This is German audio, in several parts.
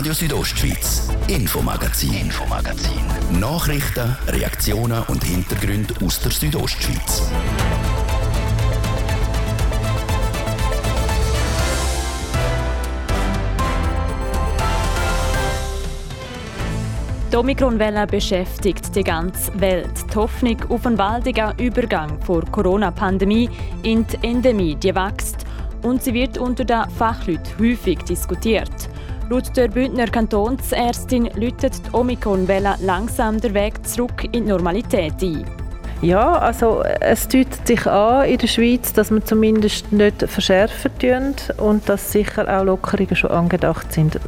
Radio Südostschweiz, Infomagazin, Infomagazin. Nachrichten, Reaktionen und Hintergründe aus der Südostschweiz. Die Omikronwelle beschäftigt die ganze Welt. Die Hoffnung auf einen baldigen Übergang vor Corona-Pandemie in die Endemie die wächst und sie wird unter den Fachleuten häufig diskutiert. Laut der Bündner Kantonsärztin läutet die Omikron-Welle langsam den Weg zurück in die Normalität ein. Ja, also es deutet sich an in der Schweiz, dass wir zumindest nicht verschärfen tun und dass sicher auch Lockerungen schon angedacht sind.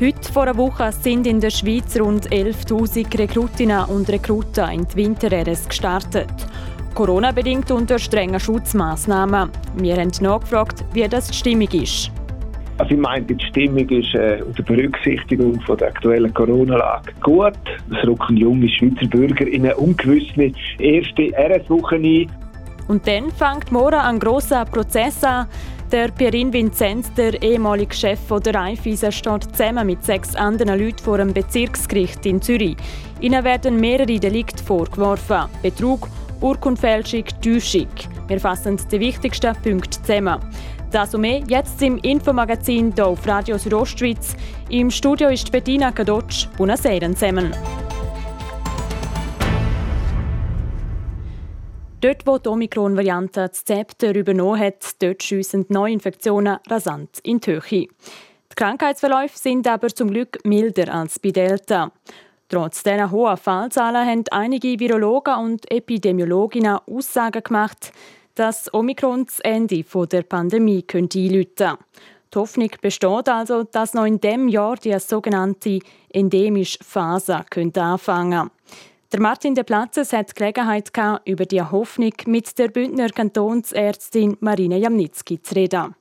Heute vor einer Woche sind in der Schweiz rund 11.000 Rekrutinnen und Rekruten in die Winter-RS gestartet. Corona-bedingt unter strengen Schutzmaßnahmen. Wir haben nachgefragt, wie das die Stimmung ist. Also ich meine, die Stimmung ist äh, unter Berücksichtigung von der aktuellen Corona-Lage gut. Es rücken junge Schweizer Bürger in eine ungewisse erste RS-Woche ein. Und dann fängt morgen ein grosser Prozess an. Der Pierin Vinzenz, der ehemalige Chef der Raiffeisen, steht zusammen mit sechs anderen Leuten vor einem Bezirksgericht in Zürich. Ihnen werden mehrere Delikte vorgeworfen. Betrug, Urkundfälschung, Täuschung. Wir fassen die wichtigsten Punkte zusammen. Das und mehr jetzt im Infomagazin hier auf Radio Südostschweiz. Im Studio ist Bettina Kadotsch. Buonasera zusammen. Dort, wo die Omikron-Variante das Zepter übernommen hat, dort schiessen Neuinfektionen rasant in die Höhe. Die Krankheitsverläufe sind aber zum Glück milder als bei Delta. Trotz dieser hohen Fallzahlen haben einige Virologen und Epidemiologinnen Aussagen gemacht, dass Omikron das Ende der Pandemie könnte einläuten könnte. Die Hoffnung besteht also, dass noch in diesem Jahr die sogenannte endemische Phase könnte anfangen könnte. Der Martin de Platzes hat die Gelegenheit über die Hoffnung mit der Bündner Kantonsärztin Marine Jamnitzki zu reden.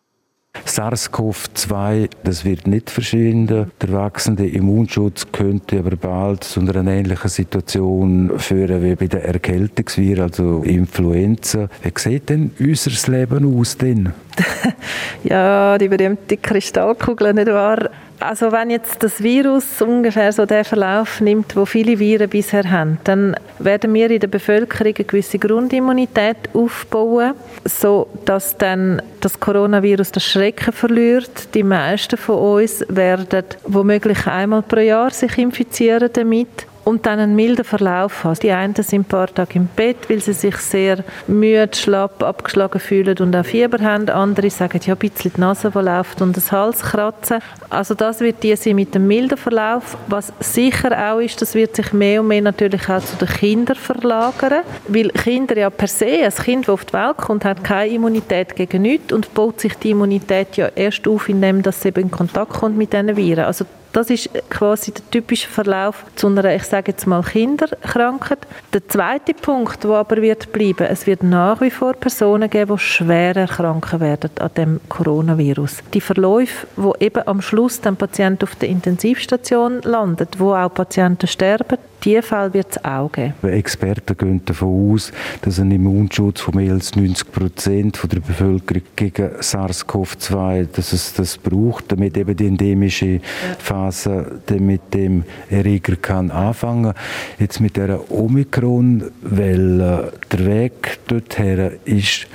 SARS-CoV-2, das wird nicht verschwinden. Der wachsende Immunschutz könnte aber bald zu einer ähnlichen Situation führen wie bei der Erkältungsviren, also Influenza. Wie sieht denn unser Leben aus denn? ja, die berühmte Kristallkugel, nicht wahr? Also wenn jetzt das Virus ungefähr so den Verlauf nimmt, wo viele Viren bisher haben, dann werden wir in der Bevölkerung eine gewisse Grundimmunität aufbauen, so dass dann das Coronavirus das Schrecken verliert. Die meisten von uns werden womöglich einmal pro Jahr sich infizieren damit und dann einen milden Verlauf hast. Die einen sind ein paar Tage im Bett, weil sie sich sehr müde, schlapp, abgeschlagen fühlen und auch Fieber haben. Andere sagen, ja, ein bisschen die Nase, die läuft und das Hals kratzen. Also das wird die sein mit dem milden Verlauf. Was sicher auch ist, das wird sich mehr und mehr natürlich auch zu den Kindern verlagern, weil Kinder ja per se, ein Kind, das auf die Welt kommt, hat keine Immunität gegen nichts und baut sich die Immunität ja erst auf, indem es eben in Kontakt kommt mit diesen Viren. Also das ist quasi der typische Verlauf zu einer, ich sage jetzt mal, Kinderkrankheit. Der zweite Punkt, der aber wird bleiben, es wird nach wie vor Personen geben, die schwer erkranken werden an dem Coronavirus. Die Verläufe, wo eben am Schluss dann Patient auf der Intensivstation landet, wo auch Patienten sterben, diese Fälle wird es auch geben. Experten gehen davon aus, dass ein Immunschutz von mehr als 90 Prozent der Bevölkerung gegen SARS-CoV-2 dass es das braucht, damit eben die endemische Phase mit dem Erreger kann anfangen. Jetzt mit der Omikron-Welle, der Weg dorthin ist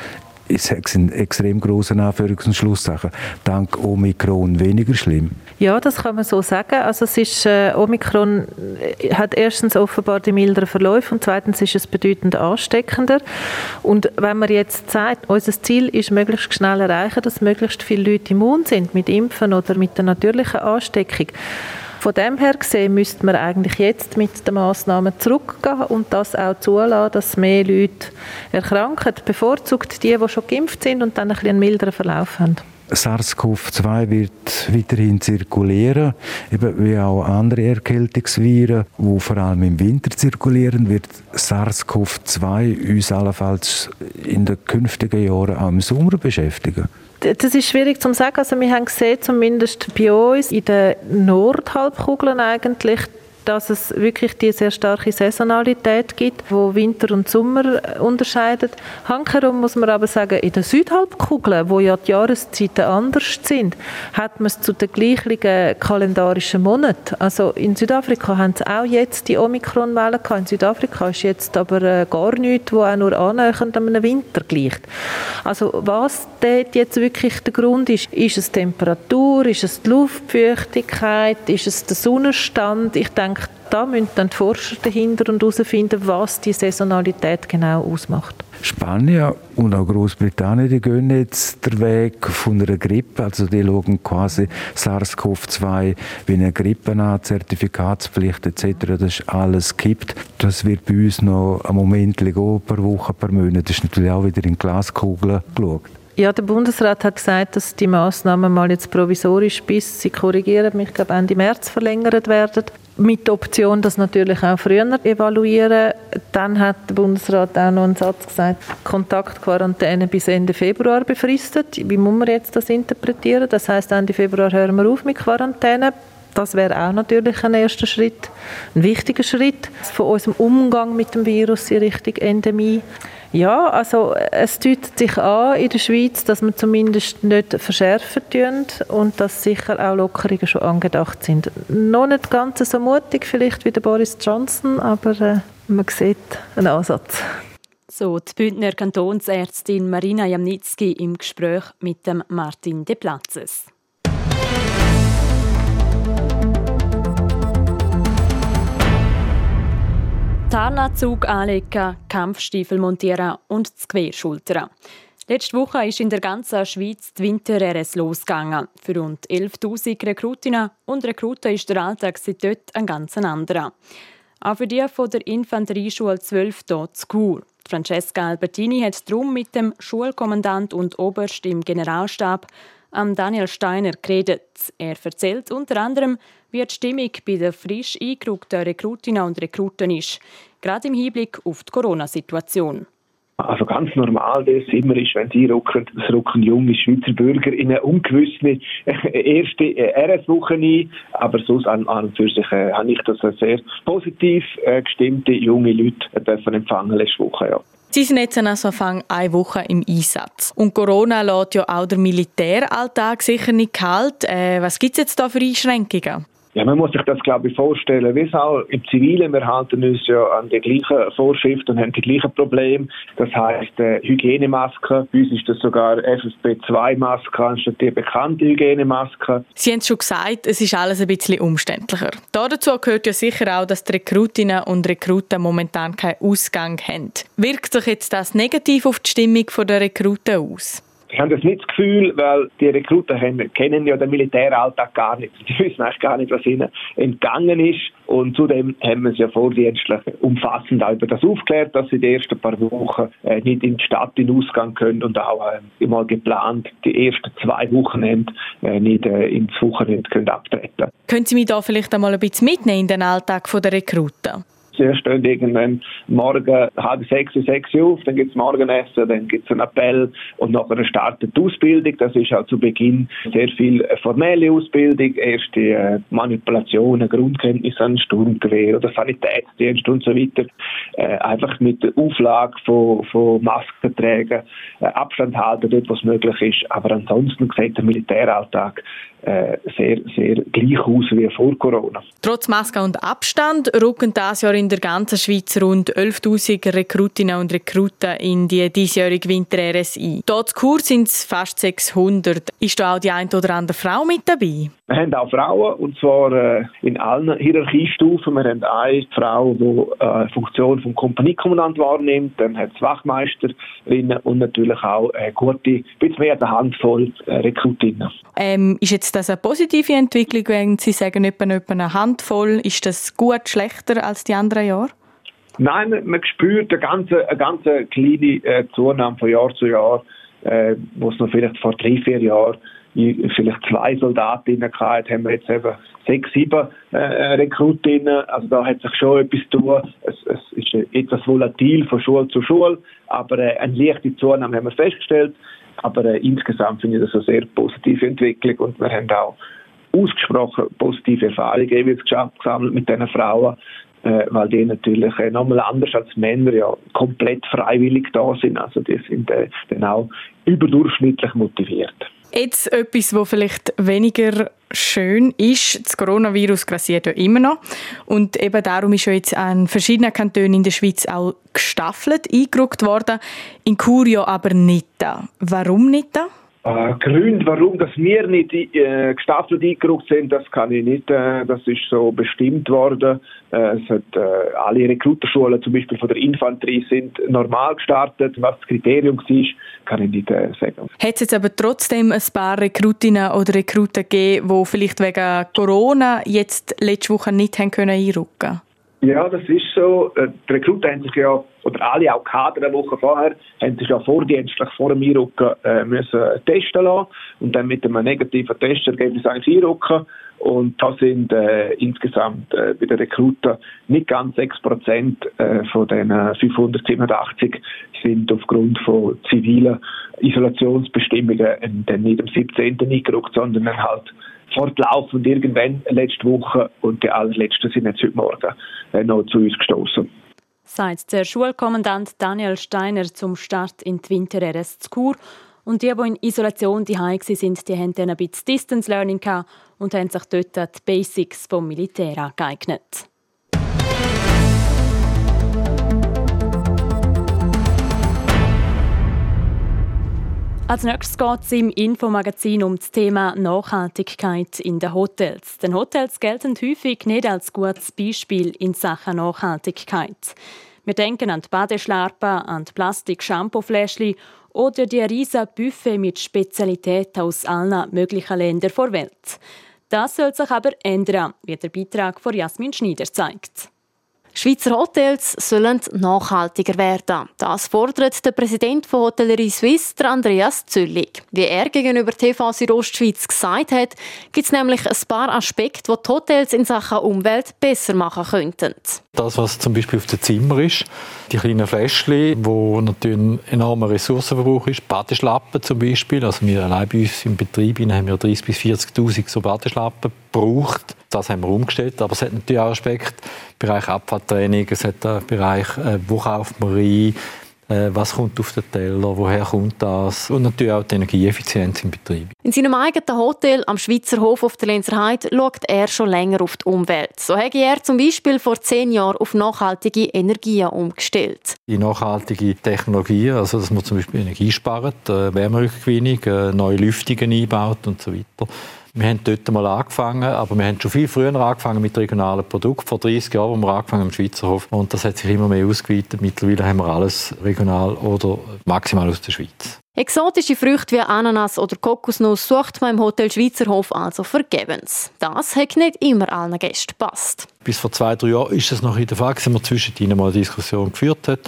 es in extrem großen Anführungs- und Schlusssachen, dank Omikron weniger schlimm? Ja, das kann man so sagen. Also es ist, äh, Omikron äh, hat erstens offenbar die milderen Verläufe und zweitens ist es bedeutend ansteckender. Und wenn man jetzt sagt, unser Ziel ist, möglichst schnell erreichen, dass möglichst viele Leute immun sind mit Impfen oder mit der natürlichen Ansteckung, von dem her gesehen müsste man eigentlich jetzt mit den Massnahmen zurückgehen und das auch zulassen, dass mehr Leute erkranken. Bevorzugt die, die schon geimpft sind und dann ein bisschen einen milderen Verlauf haben. SARS-CoV-2 wird weiterhin zirkulieren, eben wie auch andere Erkältungsviren, die vor allem im Winter zirkulieren, wird SARS-CoV-2 uns allenfalls in den künftigen Jahren auch im Sommer beschäftigen das ist schwierig zu sagen. Also wir haben gesehen, zumindest bei uns in den Nordhalbkugeln eigentlich, dass es wirklich die sehr starke Saisonalität gibt, wo Winter und Sommer unterscheidet. Hankerum muss man aber sagen, in der Südhalbkugel, wo ja die Jahreszeiten anders sind, hat man es zu den gleichen kalendarischen Monaten. Also in Südafrika haben sie auch jetzt die Omikron-Welle gehabt. In Südafrika ist jetzt aber äh, gar nichts, wo auch nur annähernd an einem Winter gleicht. Also was dort jetzt wirklich der Grund ist, ist es Temperatur, ist es die Luftfeuchtigkeit, ist es der Sonnenstand? Ich denke, da müssen dann die Forscher dahinter und herausfinden, was die Saisonalität genau ausmacht. Spanien und auch Großbritannien, die gehen jetzt den Weg von einer Grippe, also die schauen quasi SARS-CoV-2 wie eine Grippe an, Zertifikatspflicht etc., das ist alles gibt. Das wird bei uns noch ein Moment gehen, per Woche, per Monat. Das ist natürlich auch wieder in Glaskugeln geschaut. Ja, der Bundesrat hat gesagt, dass die Maßnahmen mal jetzt provisorisch bis, sie korrigieren mich, glaube Ende März verlängert werden. Mit der Option, das natürlich auch früher evaluieren. Dann hat der Bundesrat auch noch einen Satz gesagt, Kontaktquarantäne bis Ende Februar befristet. Wie muss man jetzt das interpretieren? Das heißt, Ende Februar hören wir auf mit Quarantäne. Das wäre auch natürlich ein erster Schritt, ein wichtiger Schritt von unserem Umgang mit dem Virus in Richtung Endemie. Ja, also es deutet sich an in der Schweiz, dass wir zumindest nicht verschärfen tun und dass sicher auch Lockerungen schon angedacht sind. Noch nicht ganz so mutig vielleicht wie der Boris Johnson, aber äh, man sieht einen Ansatz. So die Bündner Kantonsärztin Marina Jamnitzki im Gespräch mit dem Martin De Platzes. Tarnanzug anlegen, Kampfstiefel montieren und das Gewehr schultern. Letzte Woche ist in der ganzen Schweiz die Winter-RS losgegangen. Für rund 11.000 Rekrutinnen und Rekruten ist der Alltag seit dort ein ganz anderer. Auch für die von der Infanterieschule 12 hier zu Chur. Francesca Albertini hat darum mit dem Schulkommandant und Oberst im Generalstab, Daniel Steiner, geredet. Er erzählt unter anderem, wie die Stimmung bei den frisch eingerückten Rekrutinnen und Rekruten ist, gerade im Hinblick auf die Corona-Situation. Also ganz normal, es immer ist, wenn sie rücken, es rücken junge Schweizer Bürger in eine ungewisse erste RS-Woche ein. Aber sonst an, an und für sich äh, habe ich das sehr positiv äh, gestimmte junge Leute äh, empfangen letzte Woche. Ja. Sie sind jetzt also Anfang eine Woche im Einsatz. Und Corona lässt ja auch der Militäralltag sicher nicht kalt. Äh, was gibt es jetzt da für Einschränkungen? Ja, man muss sich das, glaube ich, vorstellen. Wie es auch im Zivilen, wir halten uns ja an die gleichen Vorschriften und haben die gleichen Probleme. Das heisst, äh, Hygienemasken. Bei uns ist das sogar FFP2-Masken anstatt die bekannte Hygienemaske. Sie haben es schon gesagt, es ist alles ein bisschen umständlicher. Dazu gehört ja sicher auch, dass die Rekrutinnen und Rekruten momentan keinen Ausgang haben. Wirkt sich jetzt das negativ auf die Stimmung der Rekruten aus? Ich habe das nicht das Gefühl, weil die Rekruten haben, kennen ja den Militäralltag gar nicht. Die wissen eigentlich gar nicht, was ihnen entgangen ist. Und zudem haben wir es ja vordienstlich umfassend auch über das aufgeklärt, dass sie die ersten paar Wochen äh, nicht in die Stadt in Ausgang können und auch äh, geplant die ersten zwei Wochenende äh, nicht äh, ins Wochenende können abtreten. Können Sie mich da vielleicht einmal ein bisschen mitnehmen in den Alltag der Rekruten? Sie stehen irgendwann morgen halb sechs, sechs Uhr auf, dann gibt es Morgenessen, dann gibt es einen Appell und nachher startet die Ausbildung. Das ist auch zu Beginn sehr viel formelle Ausbildung, erste äh, Manipulationen, Grundkenntnisse an Sturmgewehr oder Sanitätsdienst und so weiter. Äh, einfach mit der Auflage von, von Masken tragen, äh, Abstand halten, dort was möglich ist. Aber ansonsten sieht der Militäralltag äh, sehr, sehr gleich aus wie vor Corona. Trotz Maske und Abstand rücken das Jahr in der ganzen Schweiz rund 11.000 Rekrutinnen und Rekruten in die diesjährige Winter-RSI. Dort zu Kur sind es fast 600. Ist da auch die eine oder andere Frau mit dabei? Wir haben auch Frauen, und zwar äh, in allen Hierarchiestufen. Wir haben eine Frau, die äh, Funktion vom Kompaniekommandant wahrnimmt, dann hat es Wachmeisterinnen und natürlich auch äh, gute, bisschen mehr eine Handvoll äh, Rekrutinnen. Ähm, ist jetzt das eine positive Entwicklung, wenn Sie sagen, etwa, etwa eine Handvoll? Ist das gut, schlechter als die anderen Jahre? Nein, man spürt eine ganz, eine ganz kleine äh, Zunahme von Jahr zu Jahr, äh, wo es noch vielleicht vor drei, vier Jahren vielleicht zwei Soldatinnen gehabt, haben wir jetzt eben sechs, sieben äh, Rekrutinnen. Also da hat sich schon etwas tun. Es, es ist etwas volatil von Schule zu Schule, aber äh, eine leichte Zunahme haben wir festgestellt. Aber äh, insgesamt finde ich das eine sehr positive Entwicklung und wir haben auch ausgesprochen positive Erfahrungen gesammelt mit diesen Frauen, äh, weil die natürlich äh, nochmal anders als Männer ja komplett freiwillig da sind. Also die sind äh, dann auch überdurchschnittlich motiviert. Jetzt etwas, was vielleicht weniger schön ist, das Coronavirus grassiert ja immer noch und eben darum ist ja jetzt an verschiedenen Kantonen in der Schweiz auch gestaffelt eingerückt worden, in Curio aber nicht. Warum nicht? Äh, Gründe, warum dass wir nicht äh, gestaffelt eingerückt sind, das kann ich nicht. Äh, das ist so bestimmt worden. Äh, es hat, äh, alle Rekruterschulen, zum Beispiel von der Infanterie, sind normal gestartet. Was das Kriterium war, kann ich nicht äh, sagen. Hat es jetzt aber trotzdem ein paar Rekrutinnen oder Rekruten gegeben, die vielleicht wegen Corona jetzt letzte Woche nicht haben können einrücken ja, das ist so. Äh, die Rekruten haben sich ja, oder alle auch Kader eine Woche vorher, haben sich ja vordienstlich vor dem Einrücken äh, müssen testen lassen und dann mit einem negativen Testergebnis eigentlich einrücken. Und da sind äh, insgesamt äh, bei den Rekruten nicht ganz 6 Prozent äh, von den 587 sind aufgrund von zivilen Isolationsbestimmungen dann nicht am 17. eingerückt, sondern dann halt fortlaufend irgendwann letzte Woche und die allerletzten sind jetzt heute Morgen äh, noch zu uns gestoßen. Sagt der Schulkommandant Daniel Steiner zum Start in die Winter-RS zu Chur. Und die, die in Isolation die sind, die haben dann ein bisschen Distance Learning und haben sich dort die Basics vom Militär angeeignet. Als nächstes geht es im Infomagazin um das Thema Nachhaltigkeit in den Hotels. Denn Hotels gelten häufig nicht als gutes Beispiel in Sachen Nachhaltigkeit. Wir denken an die Badeschlarpen, an die Plastik-Shampoo-Fläschchen oder die riesen Buffet mit Spezialitäten aus allen möglichen Ländern der Welt. Das soll sich aber ändern, wie der Beitrag von Jasmin Schneider zeigt. Schweizer Hotels sollen nachhaltiger werden. Das fordert der Präsident von Hotellerie Suisse, Andreas Züllig. Wie er gegenüber TV Südostschweiz gesagt hat, gibt es nämlich ein paar Aspekte, die die Hotels in Sachen Umwelt besser machen könnten. Das, was zum Beispiel auf dem Zimmer ist, die kleinen Fläschchen, wo natürlich ein enormer Ressourcenverbrauch ist, Badeschlappen zum Beispiel. Also wir allein bei uns im Betrieb haben wir 30.000 bis 40.000 so Badeschlappen gebraucht. Das haben wir umgestellt. Aber es hat natürlich auch Aspekte Bereich Abfalltraining, es hat einen Bereich, äh, wo kauft man rein, äh, was kommt auf den Teller, woher kommt das und natürlich auch die Energieeffizienz im Betrieb. In seinem eigenen Hotel am Schweizer Hof auf der Lenzer Heide schaut er schon länger auf die Umwelt. So hat er zum Beispiel vor zehn Jahren auf nachhaltige Energien umgestellt. Die nachhaltige Technologie, also dass man zum Beispiel Energie spart, äh, Wärmerückgewinnung, äh, neue Lüftungen einbaut und so weiter wir haben dort mal angefangen, aber wir haben schon viel früher angefangen mit regionalen Produkten. Vor 30 Jahren haben wir angefangen im Schweizer Hof und das hat sich immer mehr ausgeweitet. Mittlerweile haben wir alles regional oder maximal aus der Schweiz. Exotische Früchte wie Ananas oder Kokosnuss sucht man im Hotel Schweizer Hof also vergebens. Das hat nicht immer allen Gästen gepasst. Bis vor zwei, drei Jahren ist es noch in der Fall, dass wir zwischendrin mal eine Diskussion geführt haben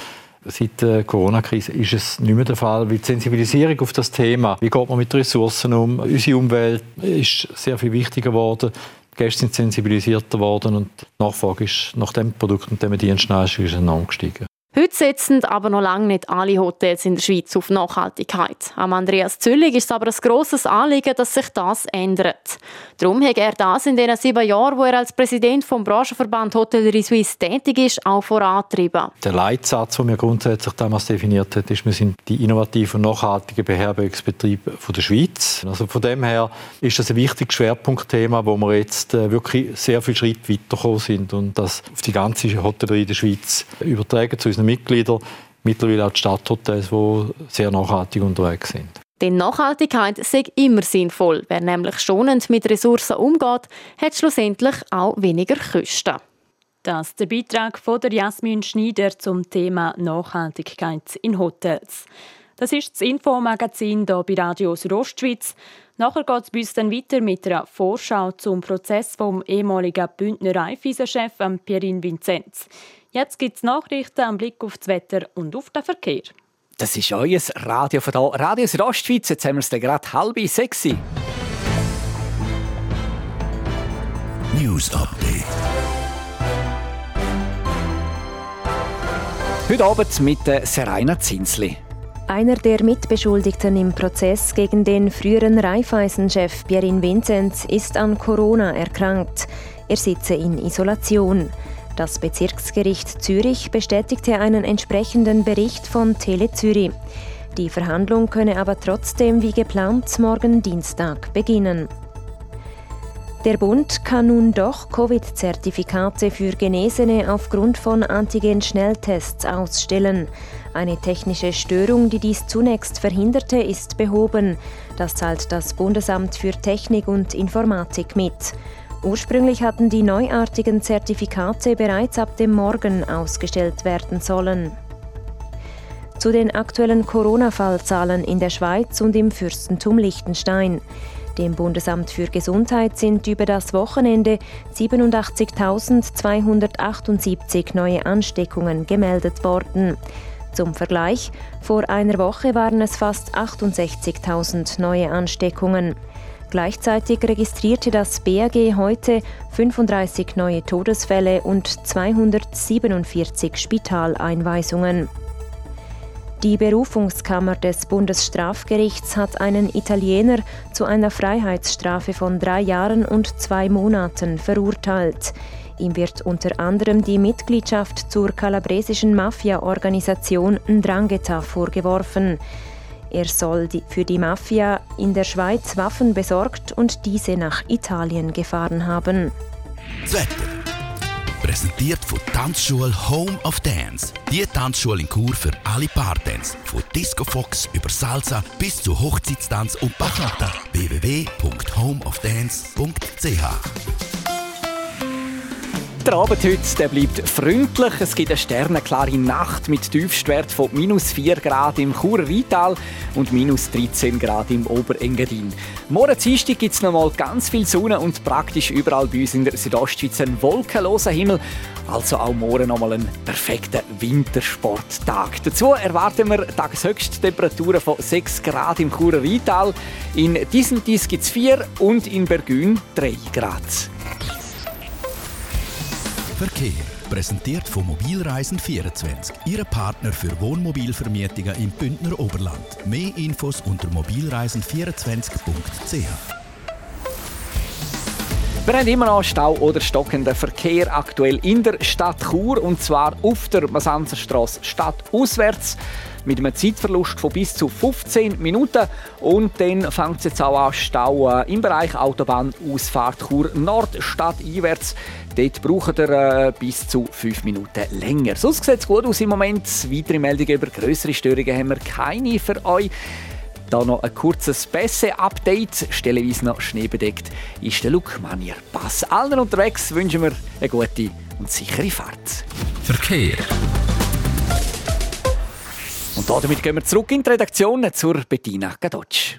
seit der Corona-Krise ist es nicht mehr der Fall, weil die Sensibilisierung auf das Thema, wie geht man mit Ressourcen um, unsere Umwelt ist sehr viel wichtiger geworden. Die Gäste sind sensibilisierter geworden und die Nachfrage ist nach dem Produkt und dem Dienst ist enorm gestiegen. Heute setzen aber noch lange nicht alle Hotels in der Schweiz auf Nachhaltigkeit. Am Andreas Züllig ist es aber ein grosses Anliegen, dass sich das ändert. Darum hat er das in den sieben Jahren, wo er als Präsident vom Branchenverband Hotellerie Suisse tätig ist, auch vorantrieben. Der Leitsatz, den wir grundsätzlich damals definiert haben, ist, wir sind die innovativen und nachhaltigen Beherbergungsbetriebe der Schweiz. Also von dem her ist das ein wichtiges Schwerpunktthema, wo wir jetzt äh, wirklich sehr viel Schritt weitergekommen sind und das auf die ganze Hotellerie der Schweiz übertragen zu unseren Mitglieder, mittlerweile auch die Stadthotels, die sehr nachhaltig unterwegs sind. Denn Nachhaltigkeit sei immer sinnvoll. Wer nämlich schonend mit Ressourcen umgeht, hat schlussendlich auch weniger Kosten. Das ist der Beitrag von der Jasmin Schneider zum Thema Nachhaltigkeit in Hotels. Das ist das Infomagazin hier bei Radio Südostschweiz. Nachher geht es bei uns dann weiter mit einer Vorschau zum Prozess vom ehemaligen Bündner Raiffeisen-Chef Pierin Vinzenz. Jetzt gibt es Nachrichten, einen Blick auf das Wetter und auf den Verkehr. Das ist euer Radio von hier, Radio Südostschweiz. Jetzt haben wir es gerade halb sechs. News Update. Heute Abend mit der Serena Zinsli. Einer der Mitbeschuldigten im Prozess gegen den früheren Raiffeisen-Chef Pierin Vinzenz ist an Corona erkrankt. Er sitze in Isolation. Das Bezirksgericht Zürich bestätigte einen entsprechenden Bericht von Tele Zürich. Die Verhandlung könne aber trotzdem wie geplant morgen Dienstag beginnen. Der Bund kann nun doch Covid-Zertifikate für Genesene aufgrund von Antigen-Schnelltests ausstellen. Eine technische Störung, die dies zunächst verhinderte, ist behoben. Das zahlt das Bundesamt für Technik und Informatik mit. Ursprünglich hatten die neuartigen Zertifikate bereits ab dem Morgen ausgestellt werden sollen. Zu den aktuellen Corona-Fallzahlen in der Schweiz und im Fürstentum Liechtenstein. Dem Bundesamt für Gesundheit sind über das Wochenende 87.278 neue Ansteckungen gemeldet worden. Zum Vergleich, vor einer Woche waren es fast 68.000 neue Ansteckungen. Gleichzeitig registrierte das BAG heute 35 neue Todesfälle und 247 Spitaleinweisungen. Die Berufungskammer des Bundesstrafgerichts hat einen Italiener zu einer Freiheitsstrafe von drei Jahren und zwei Monaten verurteilt. Ihm wird unter anderem die Mitgliedschaft zur kalabresischen Mafia-Organisation Ndrangheta vorgeworfen. Er soll für die Mafia in der Schweiz Waffen besorgt und diese nach Italien gefahren haben. Das. Präsentiert von Tanzschule Home of Dance. Die Tanzschule in Kur für alle Partens. Von Disco Fox über Salsa bis zu Hochzeitstanz und Bachata. www.homeofdance.ch der Abend heute der bleibt freundlich. Es gibt eine sternenklare Nacht mit Tiefstwert von minus 4 Grad im Churer Rheintal und minus 13 Grad im Oberengadin. Morgen Dienstag gibt es noch mal ganz viel Sonne und praktisch überall bei uns in der Südostschweiz ein wolkenloser Himmel. Also auch morgen noch mal einen perfekten Wintersporttag. Dazu erwarten wir Tageshöchsttemperaturen von 6 Grad im Churer Rheintal. In diesem Dies gibt es 4 und in Bergün 3 Grad. Verkehr. Präsentiert von Mobilreisen24, Ihre Partner für Wohnmobilvermietungen im Bündner Oberland. Mehr Infos unter mobilreisen24.ch. Wir haben immer noch Stau oder stockenden Verkehr aktuell in der Stadt Chur und zwar auf der Masanzerstraße stadtauswärts mit einem Zeitverlust von bis zu 15 Minuten. Und dann fängt es jetzt auch an Stau äh, im Bereich Autobahnausfahrt Chur Nord stadteinwärts. Dort braucht ihr äh, bis zu 5 Minuten länger. Sonst sieht es gut aus im Moment. Weitere Meldungen über größere Störungen haben wir keine für euch. Da noch ein kurzes Pässe-Update. Stellenweise noch schneebedeckt ist der Lukmanier Pass. Allen unterwegs wünschen wir eine gute und sichere Fahrt. Verkehr. Und damit gehen wir zurück in die Redaktion zur Bettina Gadotsch.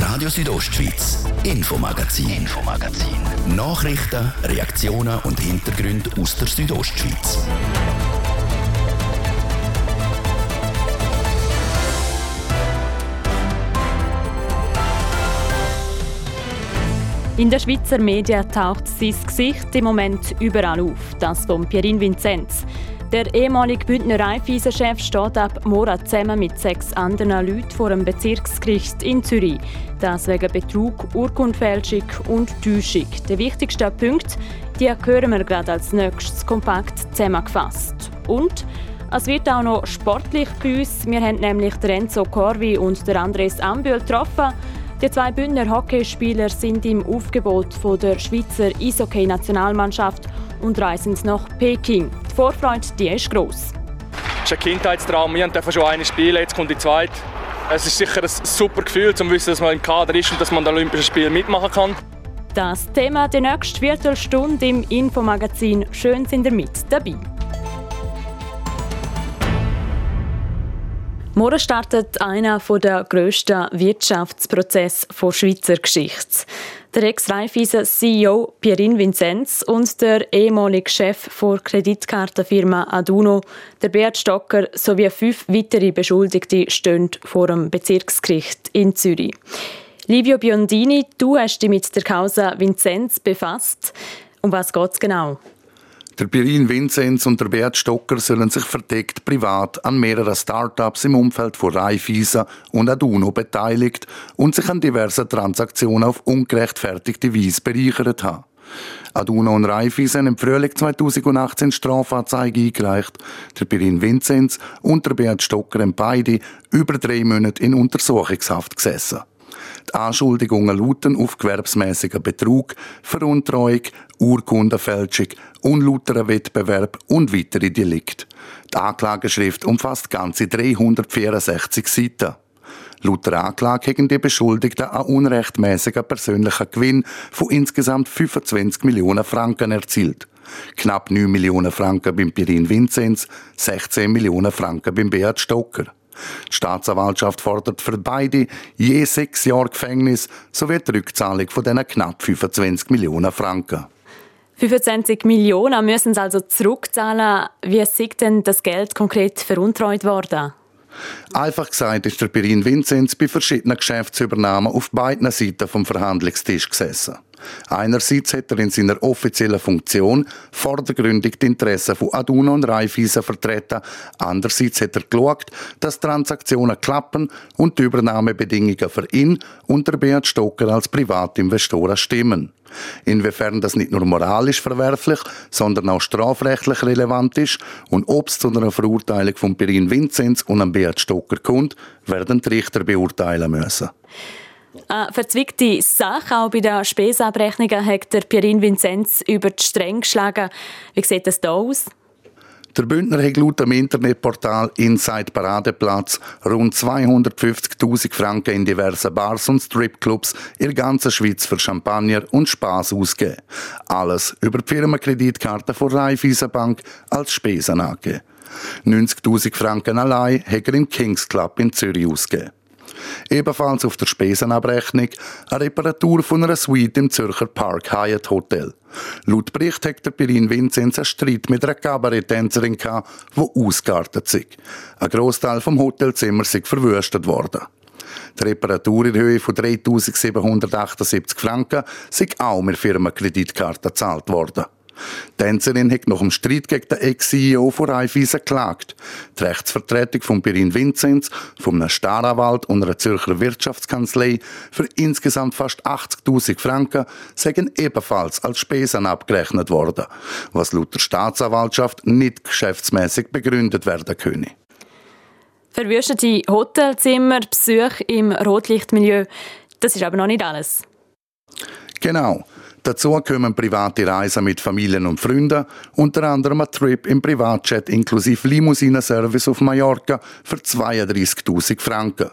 Radio Südostschweiz, Infomagazin, Infomagazin. Nachrichten, Reaktionen und Hintergründe aus der Südostschweiz. In den Schweizer Medien taucht sein Gesicht im Moment überall auf, das von Pierin Vinzenz. Der ehemalige Bündner Raiffeisen-Chef steht ab morgen zusammen mit sechs anderen Leuten vor dem Bezirksgericht in Zürich. Das wegen Betrug, Urkundfälschung und Täuschung. Der wichtigste Punkt, die hören wir gerade als nächstes kompakt zusammengefasst. Und es wird auch noch sportlich bei uns. Wir haben nämlich Renzo Corvi und Andres Ambühl getroffen. Die zwei Bündner Hockeyspieler sind im Aufgebot der Schweizer Eishockey-Nationalmannschaft und reisen nach Peking. Die Vorfreude die ist gross. Es ist ein Kindheitstraum. Wir dürfen schon eine spielen, jetzt kommt die zweite. Es ist sicher ein super Gefühl, zu wissen, dass man im Kader ist und dass man an den Olympischen Spielen mitmachen kann. Das Thema der nächsten Viertelstunde im Infomagazin. Schön sind ihr mit dabei. Morgen startet einer der grössten Wirtschaftsprozesse der Schweizer Geschichte. Der Ex-Raiffeisen-CEO Pierin Vinzenz und der ehemalige Chef der Kreditkartenfirma Aduno, der Beat Stocker, sowie fünf weitere Beschuldigte stehen vor dem Bezirksgericht in Zürich. Livio Biondini, du hast dich mit der Causa Vinzenz befasst. Um was geht es genau? Der Pirin Vinzenz und der Bert Stocker sollen sich verdeckt privat an mehreren Start-ups im Umfeld von Raiffeisen und Aduno beteiligt und sich an diversen Transaktionen auf ungerechtfertigte Weise bereichert haben. Aduno und Raiffeisen im Frühling 2018 Strafanzeige eingereicht. Der Pirin Vinzenz und der Bert Stocker haben beide über drei Monate in Untersuchungshaft gesessen. Die Anschuldigungen lauten auf gewerbsmäßigen Betrug, Veruntreuung, Urkundenfälschung, unlauterer Wettbewerb und weitere Delikte. Die Anklageschrift umfasst ganze 364 Seiten. Laut der Anklage haben die Beschuldigten einen unrechtmäßigen persönlichen Gewinn von insgesamt 25 Millionen Franken erzielt. Knapp 9 Millionen Franken beim Pirin Vinzenz, 16 Millionen Franken beim Beat Stocker. Die Staatsanwaltschaft fordert für beide je sechs Jahre Gefängnis sowie die Rückzahlung von diesen knapp 25 Millionen Franken. 25 Millionen müssen sie also zurückzahlen. Wie ist denn das Geld konkret veruntreut worden? Einfach gesagt ist der Pirin Vinzenz bei verschiedenen Geschäftsübernahmen auf beiden Seiten vom Verhandlungstisch gesessen. Einerseits hat er in seiner offiziellen Funktion vordergründig die Interessen von Aduna und Raiffeisen vertreten. Andererseits hat er geschaut, dass Transaktionen klappen und die Übernahmebedingungen für ihn und der Beat Stocker als Privatinvestoren stimmen. Inwiefern das nicht nur moralisch verwerflich, sondern auch strafrechtlich relevant ist und ob es zu einer Verurteilung von Pirin Vinzenz und Beat Stocker kommt, werden die Richter beurteilen müssen. Eine verzwickte Sache auch bei den Spesenabrechnungen hat der Pierin Vinzenz über die Stränge geschlagen. Wie sieht das da aus? Der Bündner hat laut dem Internetportal Inside Paradeplatz rund 250.000 Franken in diversen Bars und Stripclubs in der ganzen Schweiz für Champagner und Spaß ausgegeben. Alles über die Firmenkreditkarte von Raiffeisen Bank als Spesen angegeben. 90.000 Franken allein hat er im Kings Club in Zürich ausgegeben. Ebenfalls auf der Spesenabrechnung eine Reparatur von einer Suite im Zürcher Park Hyatt Hotel. Laut Bericht hat der Pirin Vinzenz einen Streit mit einer Kabaretttänzerin gehabt, die ausgeartet ist. Ein Großteil vom Hotelzimmer ist verwüstet worden. Die Reparatur in Höhe von 3.778 Franken sind auch mit Firmenkreditkarte gezahlt worden. Die Tänzerin hat nach dem Streit gegen den Ex-CEO von Raiffeisen geklagt. Die Rechtsvertretung von Pirin Vinzenz, von einem Staranwalt und einer Zürcher Wirtschaftskanzlei für insgesamt fast 80.000 Franken sagen ebenfalls als Spesen abgerechnet worden, was laut der Staatsanwaltschaft nicht geschäftsmäßig begründet werden könne. Verwüstete Hotelzimmer, Besuch im Rotlichtmilieu, das ist aber noch nicht alles. Genau. Dazu kommen private Reisen mit Familien und Freunden, unter anderem ein Trip im Privatjet inklusive Limousinenservice auf Mallorca für 32.000 Franken.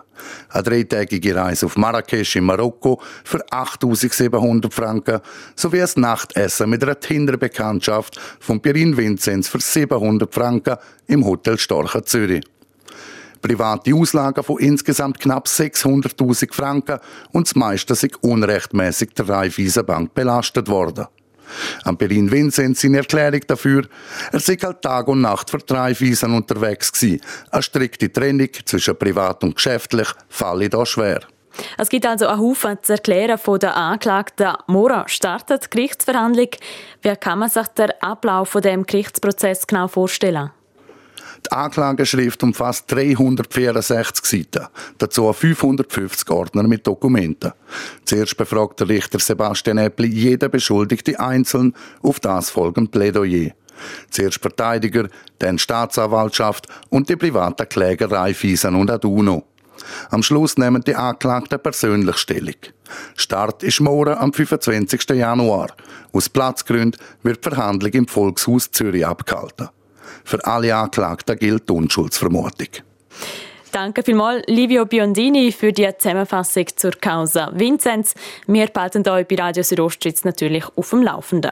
Eine dreitägige Reise auf Marrakesch in Marokko für 8.700 Franken sowie ein Nachtessen mit einer Tinder-Bekanntschaft von Pirin Vinzenz für 700 Franken im Hotel Storchen Zürich private Auslagen von insgesamt knapp 600.000 Franken und das meiste sind unrechtmäßig der Raiffeisenbank belastet worden. Am Berlin Vincent seine Erklärung dafür, er sei halt Tag und Nacht für die Raiffeisen unterwegs gewesen. Eine strikte Trennung zwischen privat und geschäftlich falle da schwer. Es gibt also einen Haufen zu erklären von der Anklagten. Mora startet die Gerichtsverhandlung. Wie kann man sich den Ablauf von dem Gerichtsprozess genau vorstellen? Anklageschrift umfasst 364 Seiten, dazu 550 Ordner mit Dokumenten. Zuerst befragt der Richter Sebastian Eppli jeden Beschuldigte einzeln, auf das folgend Plädoyer. Zuerst Verteidiger, dann Staatsanwaltschaft und die private Klägerei Fiesen und Aduno. Am Schluss nehmen die Anklagten persönlich Stellung. Start ist morgen am 25. Januar. Aus Platzgründen wird die Verhandlung im Volkshaus Zürich abgehalten. Für alle Anklagten gilt die Unschuldsvermutung. Danke vielmals, Livio Biondini, für die Zusammenfassung zur Causa Vinzenz. Wir behalten euch bei Radio Südostschweiz natürlich auf dem Laufenden.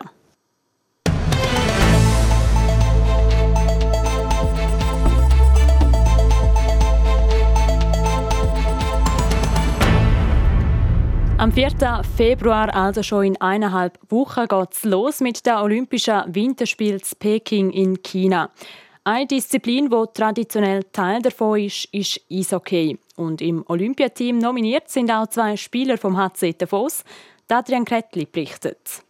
Am 4. Februar, also schon in eineinhalb Wochen, geht es los mit den Olympischen Winterspielen Peking in China. Eine Disziplin, die traditionell Teil davon ist, ist Eishockey. Und im Olympiateam nominiert sind auch zwei Spieler vom HC Davos. Adrian Kretli berichtet.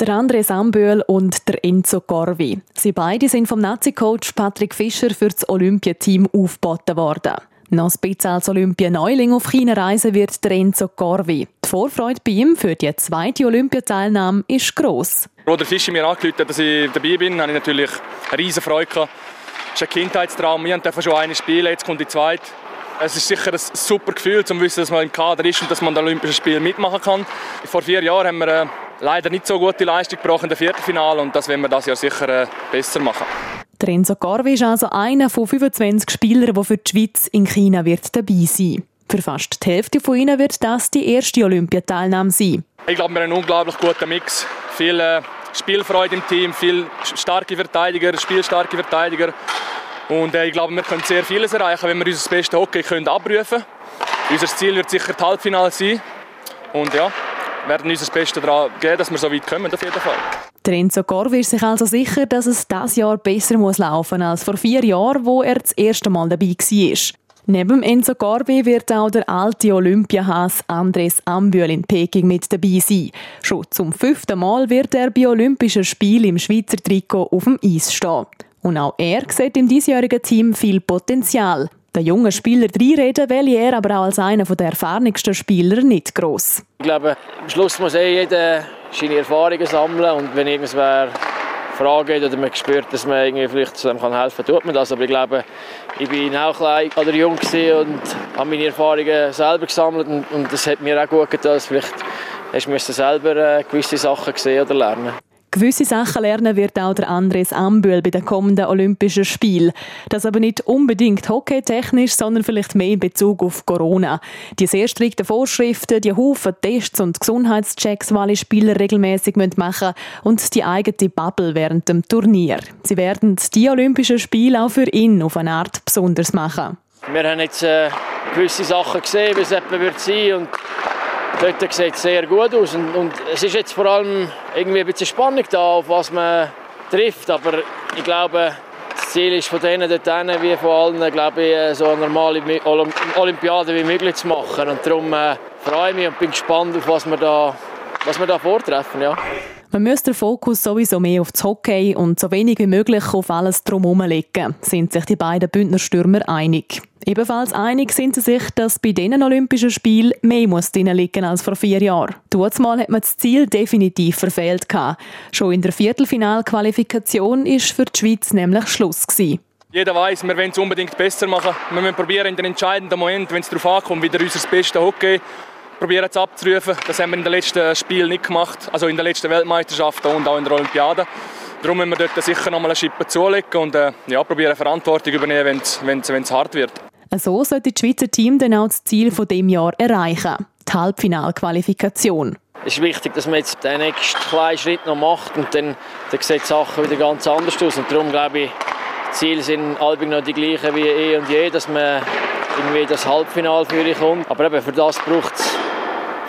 Der André Samböhl und der Enzo Corvi. Sie beide sind vom Nazi-Coach Patrick Fischer für das Olympiateam aufgeboten worden. Noch ein als Olympia-Neuling auf China reisen wird der Enzo Corvi. Die Vorfreude bei ihm für die zweite Olympiateilnahme ist gross. Wo der Fischer mir angerufen dass ich dabei bin, habe ich natürlich eine riesige Freude gehabt. Es ist ein Kindheitstraum. Wir dürfen schon eine spielen, jetzt kommt die zweite. Es ist sicher ein super Gefühl, zu wissen, dass man im Kader ist und dass man an Olympischen Spielen mitmachen kann. Vor vier Jahren haben wir äh, leider nicht so gute Leistung gebracht in der Viertelfinale und das werden wir das Jahr sicher äh, besser machen. Der Enzo Garvi ist also einer von 25 Spielern, der für die Schweiz in China wird dabei sein Für fast die Hälfte von ihnen wird das die erste Olympiateilnahme sein. Ich glaube, wir haben einen unglaublich guten Mix. Viel äh, Spielfreude im Team, viel starke Verteidiger, spielstarke Verteidiger. Und äh, ich glaube, wir können sehr vieles erreichen, wenn wir unser bestes Hockey können abrufen können. Unser Ziel wird sicher das Halbfinale sein. Und ja, werden unser Bestes daran geben, dass wir so weit kommen, auf jeden Fall. Der Enzo Corvi ist sich also sicher, dass es dieses Jahr besser muss laufen als vor vier Jahren, wo er das erste Mal dabei war. Neben Enzo Corvi wird auch der alte Olympiahas Andres Ambühl in Peking mit dabei sein. Schon zum fünften Mal wird er bei Olympischen Spielen im Schweizer Trikot auf dem Eis stehen. Und auch er sieht im diesjährigen Team viel Potenzial. Der junge Spieler reinreden will er aber auch als einer der erfahrensten Spieler nicht gross. Ich glaube, am Schluss muss eh jeder seine Erfahrungen sammeln und wenn irgendwer Frage oder man spürt, dass man irgendwie vielleicht zusammen helfen kann, tut man das. Aber ich glaube, ich bin auch klein oder jung und habe meine Erfahrungen selber gesammelt und, und das hat mir auch gut getan. Vielleicht hast du selber äh, gewisse Sachen sehen oder lernen. Gewisse Sachen lernen wird auch der Andres Ambühl bei den kommenden Olympischen Spielen. Das aber nicht unbedingt hockeytechnisch, sondern vielleicht mehr in Bezug auf Corona. Die sehr strikten Vorschriften, die Haufen Tests und Gesundheitschecks, die alle Spieler regelmäßig machen müssen und die eigene Bubble während dem Turnier. Sie werden die Olympischen Spiele auch für ihn auf eine Art besonders machen. Wir haben jetzt äh, gewisse Sachen gesehen, wie es etwa wird sein und Dort sieht es sehr gut aus und, und, es ist jetzt vor allem irgendwie ein bisschen Spannung da, auf was man trifft. Aber ich glaube, das Ziel ist von denen dort hinten, wie von allen, glaube ich, so eine normale Olympiade wie möglich zu machen. Und darum äh, freue ich mich und bin gespannt, auf was wir da, was wir da vortreffen. Ja. Man müsste den Fokus sowieso mehr auf das Hockey und so wenig wie möglich auf alles drumherum legen, sind sich die beiden Bündner Stürmer einig. Ebenfalls einig sind sie sich, dass bei diesen Olympischen Spielen mehr muss liegen als vor vier Jahren. Mal hat man das Ziel definitiv verfehlt. Schon in der Viertelfinalqualifikation ist für die Schweiz nämlich Schluss. Gewesen. Jeder weiß, wir wollen es unbedingt besser machen. Wir müssen probieren, in den entscheidenden Moment, wenn es darauf ankommt, wieder unser bestes Hockey probieren zu abzurufen. Das haben wir in den letzten Spielen nicht gemacht, also in den letzten Weltmeisterschaften und auch in der Olympiade. Darum müssen wir dort sicher noch mal eine Schippe zulegen und äh, ja, probieren Verantwortung übernehmen, wenn es hart wird. So sollte das Schweizer Team dann auch das Ziel von dem Jahr erreichen, die Halbfinalqualifikation. Es ist wichtig, dass man jetzt den nächsten kleinen Schritt noch macht und dann, dann sieht die Sache wieder ganz anders aus. Und darum glaube ich, die Ziele sind Albing noch die gleichen wie eh und je, dass man irgendwie das Halbfinale für kommt. Aber eben für das braucht es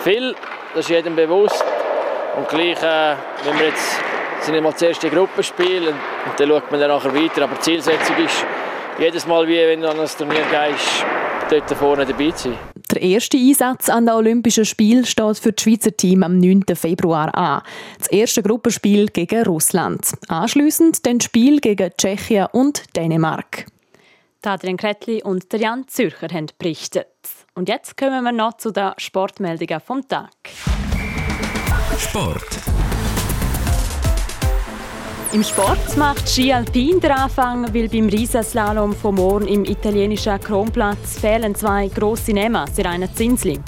viel, das ist jedem bewusst. Und gleich, äh, wenn wir jetzt sind wir mal zuerst die Gruppe spielen und dann schaut man dann nachher weiter. Aber die Zielsetzung ist jedes Mal, wie wenn du an das Turnier gehst, dort vorne dabei zu sein. Der erste Einsatz an den Olympischen Spielen steht für das Schweizer Team am 9. Februar an. Das erste Gruppenspiel gegen Russland. Anschliessend dann Spiel gegen Tschechien und Dänemark. Adrian Kretli und der Jan Zürcher haben berichtet. Und jetzt kommen wir noch zu den Sportmeldungen vom Tag. Sport. Im Sport macht Ski Alpin den Anfang, weil beim Riesenslalom vom Morgen im italienischen Kronplatz fehlen zwei grosse Namen, Sirena Zinsli. Ja,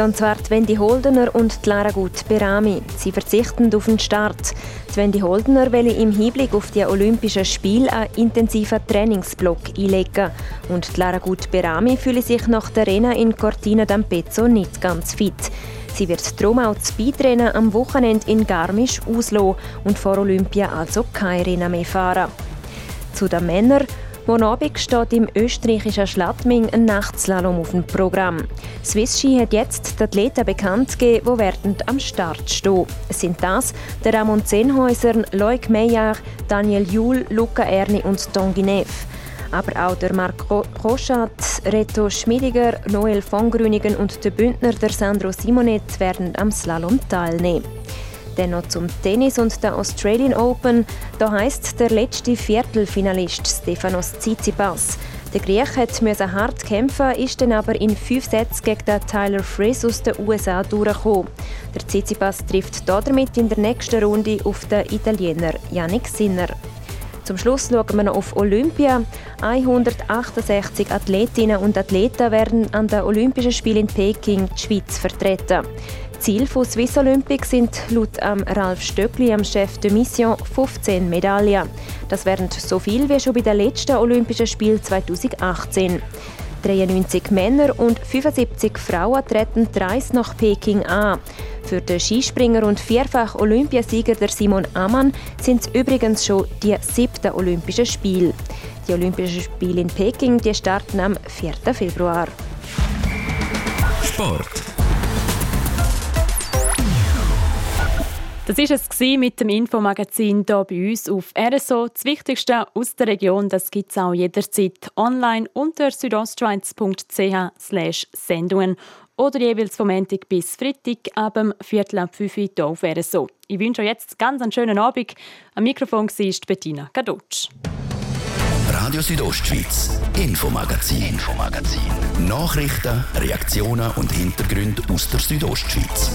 und zwar die Wendy Holdener und die Lara Gut Berami. Sie verzichten auf den Start. Die Wendy Holdener will im Hinblick auf die Olympischen Spiele einen intensiven Trainingsblock einlegen. Und die Lara Gut Berami fühle sich nach der Arena in Cortina d'Ampezzo nicht ganz fit. Sie wird darum auch das Speedrennen am Wochenende in Garmisch auslassen und vor Olympia also kein Rennen mehr fahren. Zu den Männern Morgen Abend steht im österreichischen Schladming ein Nachtslalom auf dem Programm. Swiss Ski hat jetzt die Athleten bekannt gegeben, die am Start stehen. Es sind das der Ramon Zehnhäuser, Loic Meyer, Daniel Juhl, Luca Erni und Don Guinev. Aber auch der Marc Roschat, Reto Schmidiger, Noel von Grünigen und der Bündner der Sandro Simonet werden am Slalom teilnehmen. Dann noch zum Tennis und der Australian Open. Da heißt der letzte Viertelfinalist Stefanos Tsitsipas. Der Griech musste hart kämpfen, ist dann aber in fünf Sätzen gegen den Tyler Frizz aus den USA durchgekommen. Der Tsitsipas trifft damit in der nächsten Runde auf den Italiener Yannick Sinner. Zum Schluss schauen wir noch auf Olympia. 168 Athletinnen und Athleten werden an den Olympischen Spielen in Peking die Schweiz vertreten. Ziel von Swiss Olympic sind laut ähm, Ralf Stöckli, am Chef de Mission, 15 Medaillen. Das wären so viel wie schon bei den letzten Olympischen Spielen 2018. 93 Männer und 75 Frauen treten dreist nach Peking an. Für den Skispringer und vierfach Olympiasieger der Simon Ammann sind es übrigens schon die siebten Olympischen Spiele. Die Olympischen Spiele in Peking die starten am 4. Februar. Sport. Das war es mit dem Infomagazin hier bei uns auf RSO. Das Wichtigste aus der Region gibt es auch jederzeit online unter südostschweiz.ch sendungen oder jeweils vom Montag bis Freitag ab dem Viertel ab 5 Uhr hier auf RSO. Ich wünsche euch jetzt ganz einen schönen Abend. Am Mikrofon war Bettina Gadutsch. Radio Südostschweiz, Infomagazin, Infomagazin. Nachrichten, Reaktionen und Hintergründe aus der Südostschweiz.